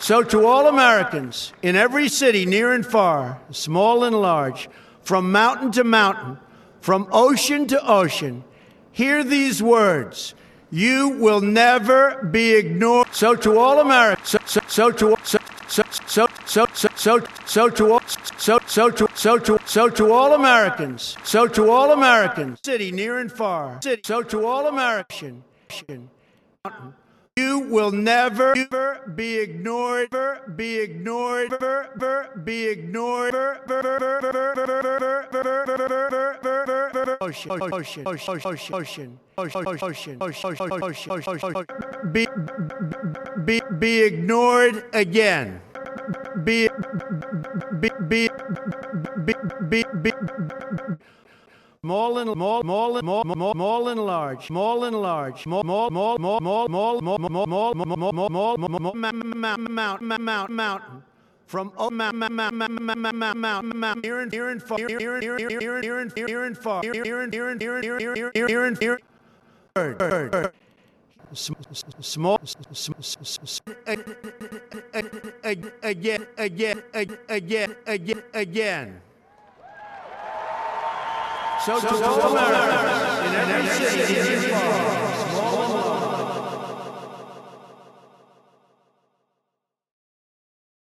So, to all Americans in every city, near and far, small and large, from mountain to mountain, from ocean to ocean, hear these words. You will never be ignored. So, to all Americans, so, so, to so, so, so, so, so, so, to all, so, so to, so to, so to all Americans, so to all Americans, city near and far, city, so to all American, you will never be ignored, be ignored, be ignored. Ocean, ocean, ocean, ocean, ocean, ocean, be, be, be ignored again. Be, be, be, be, be, be, Small and small, small small, small, and large, small and large, small, small, small, small, small, small, small, small, small, small, mount, mount, mountain. From oh, mount, mount, mount, mount, mount, mount, mount, near and near and far, near and near and near and near and near and far, near and near and near and and near and near and near. Bird, bird, bird. Small, again, again, again, again, again. 小小小王大人谢谢谢谢谢谢谢谢